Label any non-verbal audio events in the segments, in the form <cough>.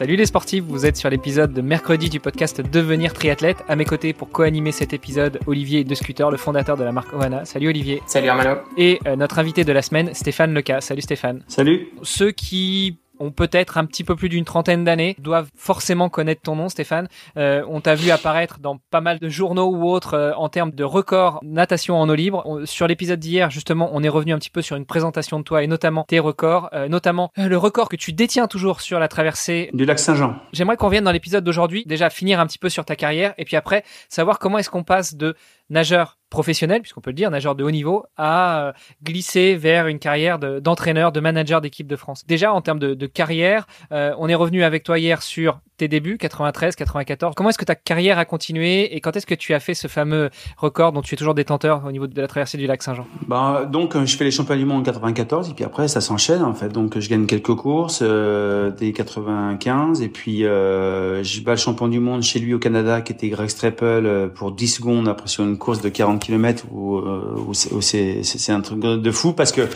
Salut les sportifs, vous êtes sur l'épisode de mercredi du podcast Devenir triathlète. À mes côtés pour co-animer cet épisode, Olivier De Scooter, le fondateur de la marque Oana. Salut Olivier. Salut Armano. Et euh, notre invité de la semaine, Stéphane Leca. Salut Stéphane. Salut. Ceux qui ont peut-être un petit peu plus d'une trentaine d'années, doivent forcément connaître ton nom, Stéphane. Euh, on t'a vu apparaître dans pas mal de journaux ou autres euh, en termes de records natation en eau libre. sur l'épisode d'hier, justement, on est revenu un petit peu sur une présentation de toi et notamment tes records, euh, notamment le record que tu détiens toujours sur la traversée du lac Saint-Jean. J'aimerais qu'on vienne dans l'épisode d'aujourd'hui, déjà finir un petit peu sur ta carrière et puis après savoir comment est-ce qu'on passe de nageur professionnel, puisqu'on peut le dire, nageur de haut niveau, à euh, glisser vers une carrière d'entraîneur, de, manager d'équipe de France. Déjà, en termes de, carrière, euh, on est revenu avec toi hier sur tes débuts, 93, 94. Comment est-ce que ta carrière a continué et quand est-ce que tu as fait ce fameux record dont tu es toujours détenteur au niveau de la traversée du lac Saint-Jean? Ben, Donc, je fais les championnats du monde en 94 et puis après, ça s'enchaîne en fait. Donc, je gagne quelques courses euh, dès 95 et puis euh, je bats le champion du monde chez lui au Canada qui était Greg Streppel pour 10 secondes après sur une course de 40 km où, euh, où c'est un truc de fou parce que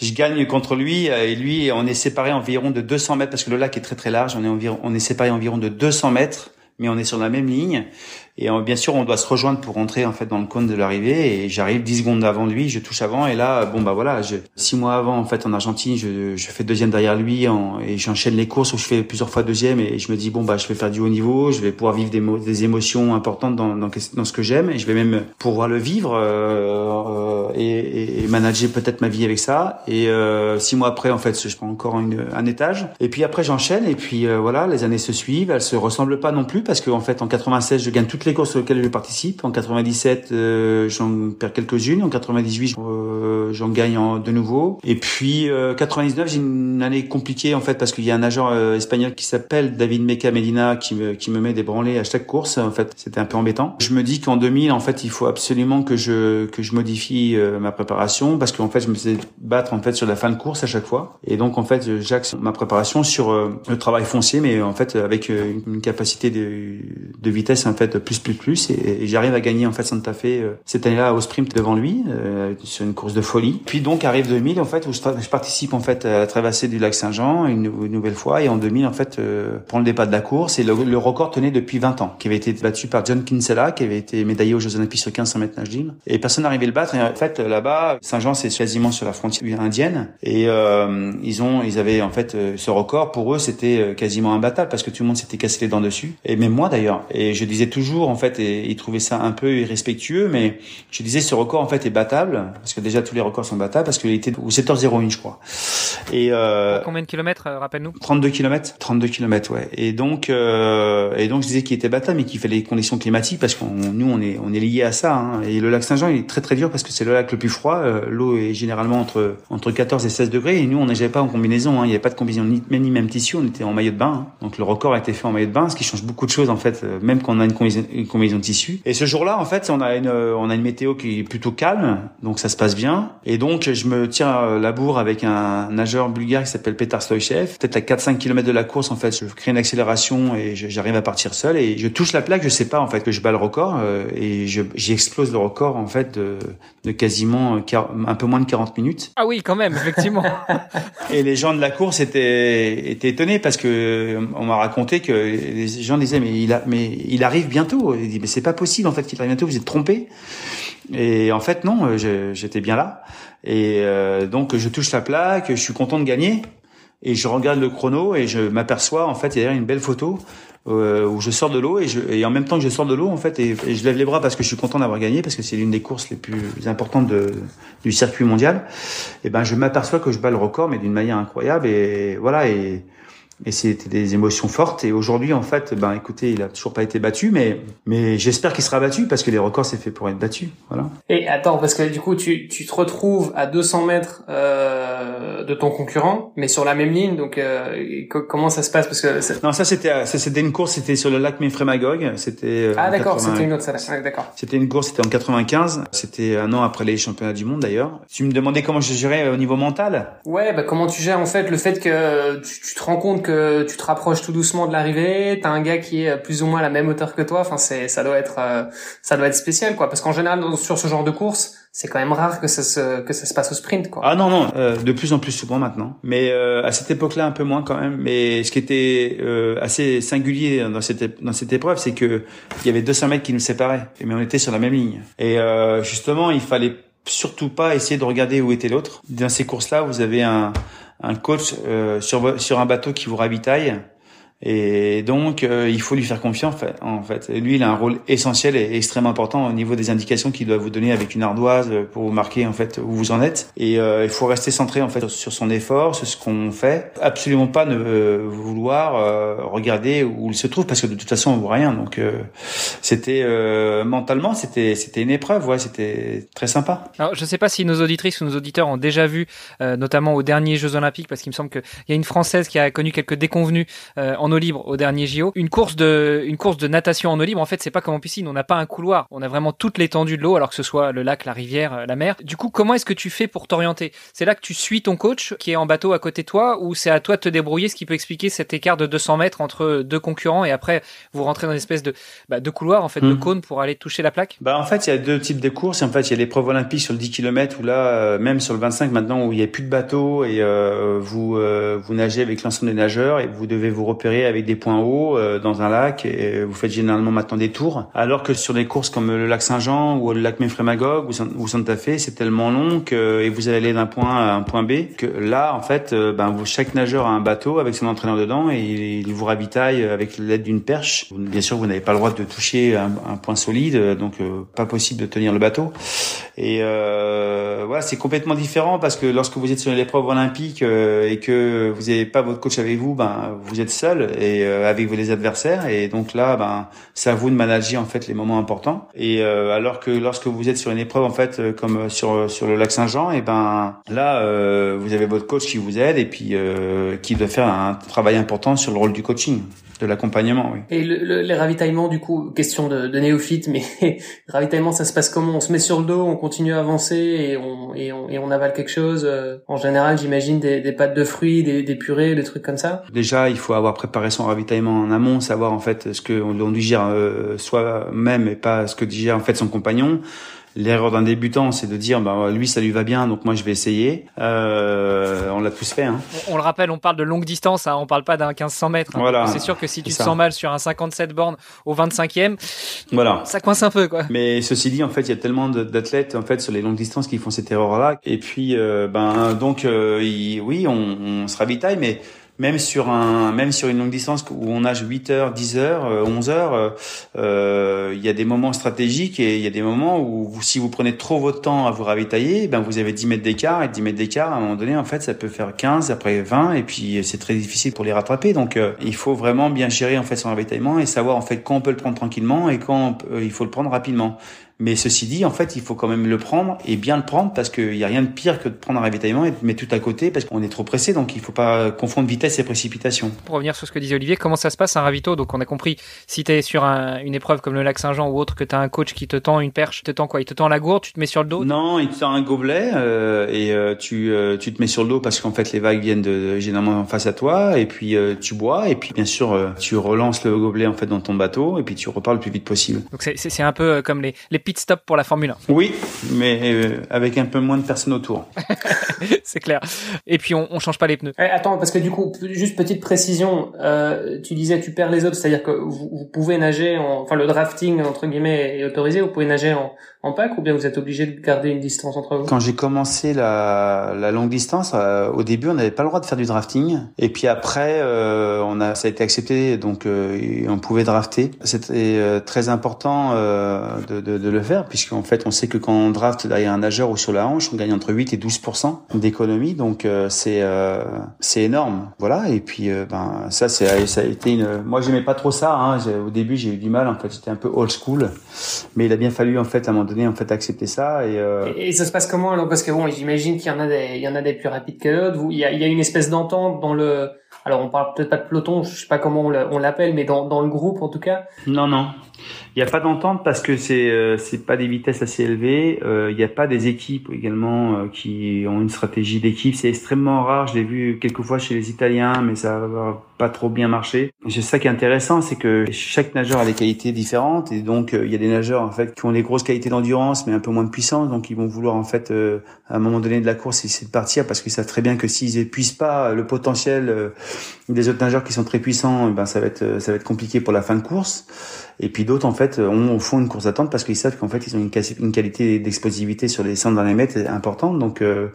je gagne contre lui euh, et lui on est séparé environ de 200 mètres parce que le lac est très très large. On est environ on est séparé environ de 200 mètres mais on est sur la même ligne et euh, bien sûr, on doit se rejoindre pour rentrer en fait dans le cône de l'arrivée. Et j'arrive 10 secondes avant lui, je touche avant. Et là, bon bah voilà, je, six mois avant en fait en Argentine, je, je fais deuxième derrière lui en, et j'enchaîne les courses où je fais plusieurs fois deuxième. Et je me dis bon bah je vais faire du haut niveau, je vais pouvoir vivre des, des émotions importantes dans, dans, ce que j'aime et je vais même pouvoir le vivre euh, euh et, et, manager peut-être ma vie avec ça. Et euh, six mois après en fait, je prends encore une, un étage. Et puis après j'enchaîne et puis euh, voilà, les années se suivent. Elles se ressemblent pas non plus parce qu'en fait en 96 je gagne toute les courses sur lesquelles je participe. En 97, euh, j'en perds quelques-unes. En 98, euh, j'en gagne en, de nouveau. Et puis euh, 99, j'ai une année compliquée en fait parce qu'il y a un nageur euh, espagnol qui s'appelle David Meca Medina qui me, qui me met des branlées à chaque course. En fait, c'était un peu embêtant. Je me dis qu'en 2000, en fait, il faut absolument que je que je modifie ma préparation parce qu'en fait, je me faisais battre en fait sur la fin de course à chaque fois. Et donc en fait, j'axe ma préparation sur le travail foncier, mais en fait avec une capacité de, de vitesse en fait plus plus plus et, j'arrive à gagner en fait Santa Fe euh, cette année-là au sprint devant lui euh, sur une course de folie. Puis donc arrive 2000 en fait où je, participe en fait à la traversée du lac Saint-Jean une, nouvelle fois. Et en 2000 en fait euh, prend le départ de la course et le, record tenait depuis 20 ans qui avait été battu par John Kinsella qui avait été médaillé aux Jeux Olympiques sur 1500 mètres nage libre et personne n'arrivait le battre. Et en fait là-bas Saint-Jean c'est quasiment sur la frontière indienne. Et euh, ils ont ils avaient en fait ce record. Pour eux c'était quasiment imbattable parce que tout le monde s'était cassé les dents dessus. Et même moi d'ailleurs. Et je disais toujours en fait et il trouvait ça un peu irrespectueux, mais je disais ce record en fait est battable parce que déjà tous les records sont battables parce qu'il était au 7h01 je crois. Et euh, combien de kilomètres euh, rappelle-nous? 32 kilomètres, 32 kilomètres ouais. Et donc euh, et donc je disais qu'il était battable mais qu'il fallait les conditions climatiques parce qu'on nous on est on est lié à ça hein. et le lac Saint-Jean il est très très dur parce que c'est le lac le plus froid, l'eau est généralement entre entre 14 et 16 degrés et nous on n'était pas en combinaison hein. il n'y avait pas de combinaison ni même ni même tissu, on était en maillot de bain. Hein. Donc le record a été fait en maillot de bain, ce qui change beaucoup de choses en fait même quand on a une combinaison, une combinaison de tissu. Et ce jour-là, en fait, on a une on a une météo qui est plutôt calme, donc ça se passe bien. Et donc je me tiens la bourre avec un nageur bulgare qui s'appelle Petar Stoichev. Peut-être à 4-5 km de la course, en fait, je crée une accélération et j'arrive à partir seul et je touche la plaque. Je sais pas en fait que je bats le record euh, et j'explose le record en fait de, de quasiment un peu moins de 40 minutes. Ah oui, quand même, effectivement. <laughs> et les gens de la course étaient étaient étonnés parce que on m'a raconté que les gens disaient mais il a mais il arrive bientôt. Il dit mais c'est pas possible en fait qu'il arrive bientôt. Vous êtes trompé. Et en fait non, j'étais bien là. Et euh, donc je touche la plaque, je suis content de gagner et je regarde le chrono et je m'aperçois en fait il y a une belle photo euh, où je sors de l'eau et, en même temps que je sors de l'eau en fait et, je lève les bras parce que je suis content d'avoir gagné parce que c'est l'une des courses les plus importantes du circuit mondial et ben je m'aperçois que je bats le record mais d'une manière incroyable et voilà Et c'était des émotions fortes. Et aujourd'hui, en fait, ben écoutez, il a toujours pas été battu, mais mais j'espère qu'il sera battu parce que les records c'est fait pour être battu. Voilà. Et attends, parce que du coup, tu tu te retrouves à 200 mètres euh, de ton concurrent, mais sur la même ligne. Donc euh, comment ça se passe? Parce que non, ça c'était ça c'était une course, c'était sur le lac Memphremagog. C'était euh, ah d'accord, c'était une autre salle. d'accord. C'était une course, c'était en 95. C'était un an après les championnats du monde d'ailleurs. Tu me demandais comment je gérais au niveau mental? Ouais, bah comment tu gères en fait le fait que tu, tu te rends compte que tu te rapproches tout doucement de l'arrivée, t'as un gars qui est plus ou moins à la même hauteur que toi. Enfin, c'est ça doit être euh, ça doit être spécial quoi, parce qu'en général sur ce genre de course c'est quand même rare que ça se que ça se passe au sprint quoi. Ah non non, euh, de plus en plus souvent maintenant. Mais euh, à cette époque-là un peu moins quand même. Mais ce qui était assez singulier dans cette dans cette épreuve, c'est que il y avait 200 mètres qui nous séparaient, mais on était sur la même ligne. Et justement, il fallait surtout pas essayer de regarder où était l'autre. Dans ces courses-là, vous avez un un coach sur sur un bateau qui vous ravitaille et donc, euh, il faut lui faire confiance. En fait, lui, il a un rôle essentiel et extrêmement important au niveau des indications qu'il doit vous donner avec une ardoise pour vous marquer en fait où vous en êtes. Et euh, il faut rester centré en fait sur son effort, sur ce qu'on fait. Absolument pas ne euh, vouloir regarder où il se trouve parce que de toute façon on voit rien. Donc, c'était mentalement, c'était c'était une épreuve. Ouais, c'était très sympa. Alors, je sais pas si nos auditrices ou nos auditeurs ont déjà vu, notamment aux derniers Jeux Olympiques, parce qu'il me semble qu'il y a une française qui a connu quelques déconvenues en eau libre au dernier JO. Une course de, une course de natation en eau libre, en fait, c'est pas comme en piscine. On n'a pas un couloir. On a vraiment toute l'étendue de l'eau, alors que ce soit le lac, la rivière, euh, la mer. Du coup, comment est-ce que tu fais pour t'orienter? C'est là que tu suis ton coach qui est en bateau à côté de toi, ou c'est à toi de te débrouiller, ce qui peut expliquer cet écart de 200 mètres entre deux concurrents, et après vous rentrez dans une espèce de, bah, de couloir, en fait, de hmm. cône pour aller toucher la plaque? Bah, en fait, il y a deux types de courses. En fait, il y a l'épreuve olympique sur le 10 km, où là, euh, même sur le 25 maintenant, où il n'y a plus de bateau et euh, vous vous nagez avec l'ensemble des nageurs et vous devez vous repérer avec des points hauts euh, dans un lac et vous faites généralement maintenant des tours. Alors que sur des courses comme le lac Saint-Jean ou le lac Memphremagog ou, Santa Fe, c'est tellement long que et vous allez d'un point A à un point B que là en fait, euh, ben chaque nageur a un bateau avec son entraîneur dedans et il, vous ravitaille avec l'aide d'une perche. Bien sûr, vous n'avez pas le droit de toucher un, point solide, donc euh, pas possible de tenir le bateau. Et euh, voilà, c'est complètement différent parce que lorsque vous êtes sur l'épreuve olympique et que vous n'avez pas votre coach avec vous, ben vous êtes seul et avec les adversaires. Et donc là ben c'est à vous de manager en fait les moments importants. Et euh, alors que lorsque vous êtes sur une épreuve en fait euh, comme sur sur le lac Saint-Jean et ben là euh, vous avez votre coach qui vous aide et puis qui doit faire un travail important sur le rôle du coaching de l'accompagnement, oui. Et le, les ravitaillements, du coup, question de, de néophyte, mais <laughs> ravitaillement, ça se passe comment? On se met sur le dos, on continue à avancer et on, et on, et on avale quelque chose. En général, j'imagine des, des pâtes de fruits, des, des purées, des trucs comme ça? Déjà, il faut avoir préparé son ravitaillement en amont, savoir en fait ce que on, digère euh, soi-même et pas ce que digère en fait son compagnon. L'erreur d'un débutant, c'est de dire, bah, lui, ça lui va bien, donc moi, je vais essayer. Euh, on l'a tous fait. Hein. On, le rappelle, on parle de longue distance, hein, on parle pas d'un 1500 mètres. Hein. Voilà, c'est sûr que si tu te sens mal sur un 57 bornes au 25e, voilà. ça coince un peu. quoi. Mais ceci dit, en fait, il y a tellement d'athlètes en fait sur les longues distances qui font cette erreur-là. Et puis, euh, ben, donc, euh, oui, on, on se ravitaille, mais même sur un même sur une longue distance où on nage 8 heures, 10 heures, 11 euh, heures, euh, euh, il y a des moments stratégiques et il y a des moments où si vous prenez trop votre temps à vous ravitailler, ben vous avez 10 mètres d'écart et 10 mètres d'écart à un moment donné en fait ça peut faire 15 après 20 et puis c'est très difficile pour les rattraper donc il faut vraiment bien gérer en fait son ravitaillement et savoir en fait quand on peut le prendre tranquillement et quand il faut le prendre rapidement. Mais ceci dit, en fait, il faut quand même le prendre et bien le prendre parce qu'il n'y a rien de pire que de prendre un ravitaillement et de mettre tout à côté parce qu'on est trop pressé. Donc, il ne faut pas confondre vitesse et précipitation. Pour revenir sur ce que disait Olivier, comment ça se passe un ravito? Donc, on a compris, si tu es sur une épreuve comme le lac Saint-Jean ou autre, que tu as un coach qui te tend une perche, te tend quoi? Il te tend la gourde, tu te mets sur le dos? Non, il te tend un gobelet euh, et euh, tu, euh, tu te mets sur le dos parce qu'en fait, les vagues viennent de, généralement face à toi et puis tu bois et puis bien sûr, tu relances le gobelet en fait dans ton bateau et puis tu repars le plus vite possible. Donc, c'est un peu comme les, les pit stops pour la Formule oui, mais euh, avec un peu moins de personnes autour. <laughs> c'est clair. Et puis on, on change pas les pneus. Eh, attends, parce que du coup, juste petite précision, euh, tu disais tu perds les autres, c'est-à-dire que vous, vous, pouvez nager, en, enfin le drafting entre guillemets est autorisé, vous pouvez nager en, en pack ou bien vous êtes obligé de garder une distance entre vous? Quand j'ai commencé la, la, longue distance, euh, au début on n'avait pas le droit de faire du drafting, et puis après euh, on a ça a été accepté, donc euh, on pouvait drafter. C'était très important de, de, de, le faire, puisqu'en fait, on sait que quand on draft derrière un nageur ou sur la hanche, on gagne entre 8 et 12% d'économie, donc euh, c'est euh, c'est énorme, voilà. Et puis euh, ben ça, c'est ça a été une. Moi, j'aimais pas trop ça. Hein. Au début, j'ai eu du mal. En fait, j'étais un peu old school, mais il a bien fallu en fait à un moment donné en fait accepter ça. Et, et, ça se passe comment alors? Parce que bon, j'imagine qu'il y en a des, il y en a des plus rapides que d'autres. Il y a, il y a une espèce d'entente dans le alors on parle peut-être pas de peloton, je sais pas comment on l'appelle, mais dans, dans le groupe en tout cas? Non, non. Il n'y a pas d'entente parce que c'est euh, c'est pas des vitesses assez élevées. Euh, il n'y a pas des équipes également euh, qui ont une stratégie d'équipe. C'est extrêmement rare. Je l'ai vu quelques fois chez les Italiens, mais ça va pas trop bien marché. C'est ça qui est intéressant, c'est que chaque nageur a des qualités différentes et donc il y a des nageurs en fait qui ont des grosses qualités d'endurance mais un peu moins de puissance, donc ils vont vouloir en fait à un moment donné de la course essayer de partir parce qu'ils savent très bien que s'ils épuisent pas le potentiel des autres nageurs qui sont très puissants, eh ben ça va être ça va être compliqué pour la fin de course. Et puis d'autres en fait ont, font une course d'attente parce qu'ils savent qu'en fait ils ont une, une qualité d'explosivité sur les 100 derniers mètres importante. Donc euh,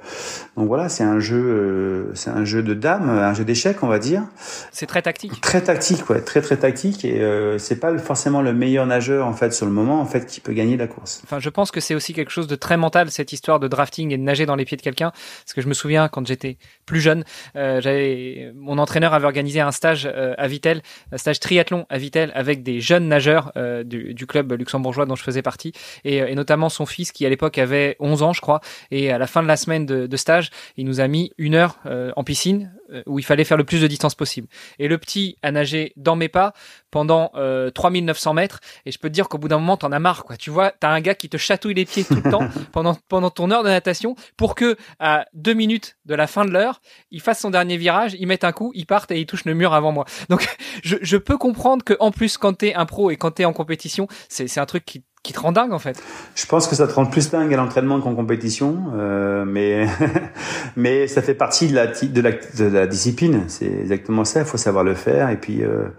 donc voilà, c'est un jeu euh, c'est un jeu de dames, un jeu d'échecs on va dire. C'est très tactique. Très tactique, ouais, très très tactique et euh, c'est pas forcément le meilleur nageur en fait sur le moment en fait qui peut gagner la course. Enfin, je pense que c'est aussi quelque chose de très mental cette histoire de drafting et de nager dans les pieds de quelqu'un parce que je me souviens quand j'étais plus jeune, euh, j'avais mon entraîneur avait organisé un stage à Vitel, un stage triathlon à Vitel avec des jeunes nageurs euh, du, club luxembourgeois dont je faisais partie, et, euh, notamment son fils qui à l'époque avait 11 ans, je crois, et à la fin de la semaine de, de stage, il nous a mis une heure euh, en piscine où il fallait faire le plus de distance possible. Et le petit a nagé dans mes pas pendant euh, 3900 mètres, et je peux te dire qu'au bout d'un moment, t'en as marre, quoi. Tu vois, t'as un gars qui te chatouille les pieds tout le temps <laughs> pendant pendant ton heure de natation pour que à deux minutes de la fin de l'heure, il fasse son dernier virage, il mette un coup, il parte et il touche le mur avant moi. Donc, <laughs> je, je peux comprendre que en plus, quand t'es un pro et quand t'es en compétition, c'est un truc qui, qui te rend dingue en fait. Je pense que ça te rend plus dingue à l'entraînement qu'en compétition, euh, mais <laughs> mais ça fait partie de la de la, de la discipline. C'est exactement ça. Il faut savoir le faire. Et puis, euh,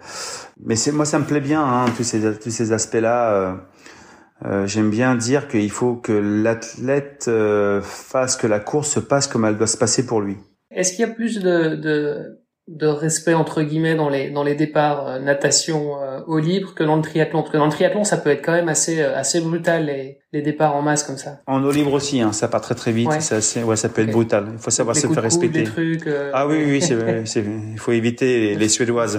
mais c'est moi ça me plaît bien hein, tous ces tous ces aspects là. Euh, euh, J'aime bien dire qu'il faut que l'athlète euh, fasse que la course se passe comme elle doit se passer pour lui. Est-ce qu'il y a plus de, de de respect entre guillemets dans les dans les départs euh, natation euh, au libre que dans le triathlon. Parce que dans le triathlon ça peut être quand même assez euh, assez brutal les, les départs en masse comme ça. En eau libre aussi hein, ça part très très vite. Ouais. ça ouais ça peut être brutal. Il faut savoir se faire respecter. trucs, ah oui oui, oui c'est <laughs> il faut éviter les, les suédoises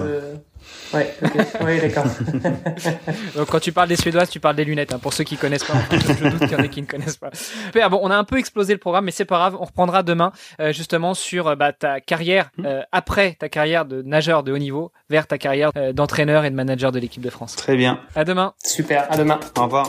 Ouais, okay. d'accord. <laughs> Donc quand tu parles des Suédoises, tu parles des lunettes. Hein, pour ceux qui connaissent pas, je, doute qu'il y en ait qui ne connaissent pas. bon, on a un peu explosé le programme, mais c'est pas grave. On reprendra demain euh, justement sur euh, bah, ta carrière mmh. euh, après ta carrière de nageur de haut niveau vers ta carrière euh, d'entraîneur et de manager de l'équipe de France. Très bien. À demain. Super. À demain. Au revoir.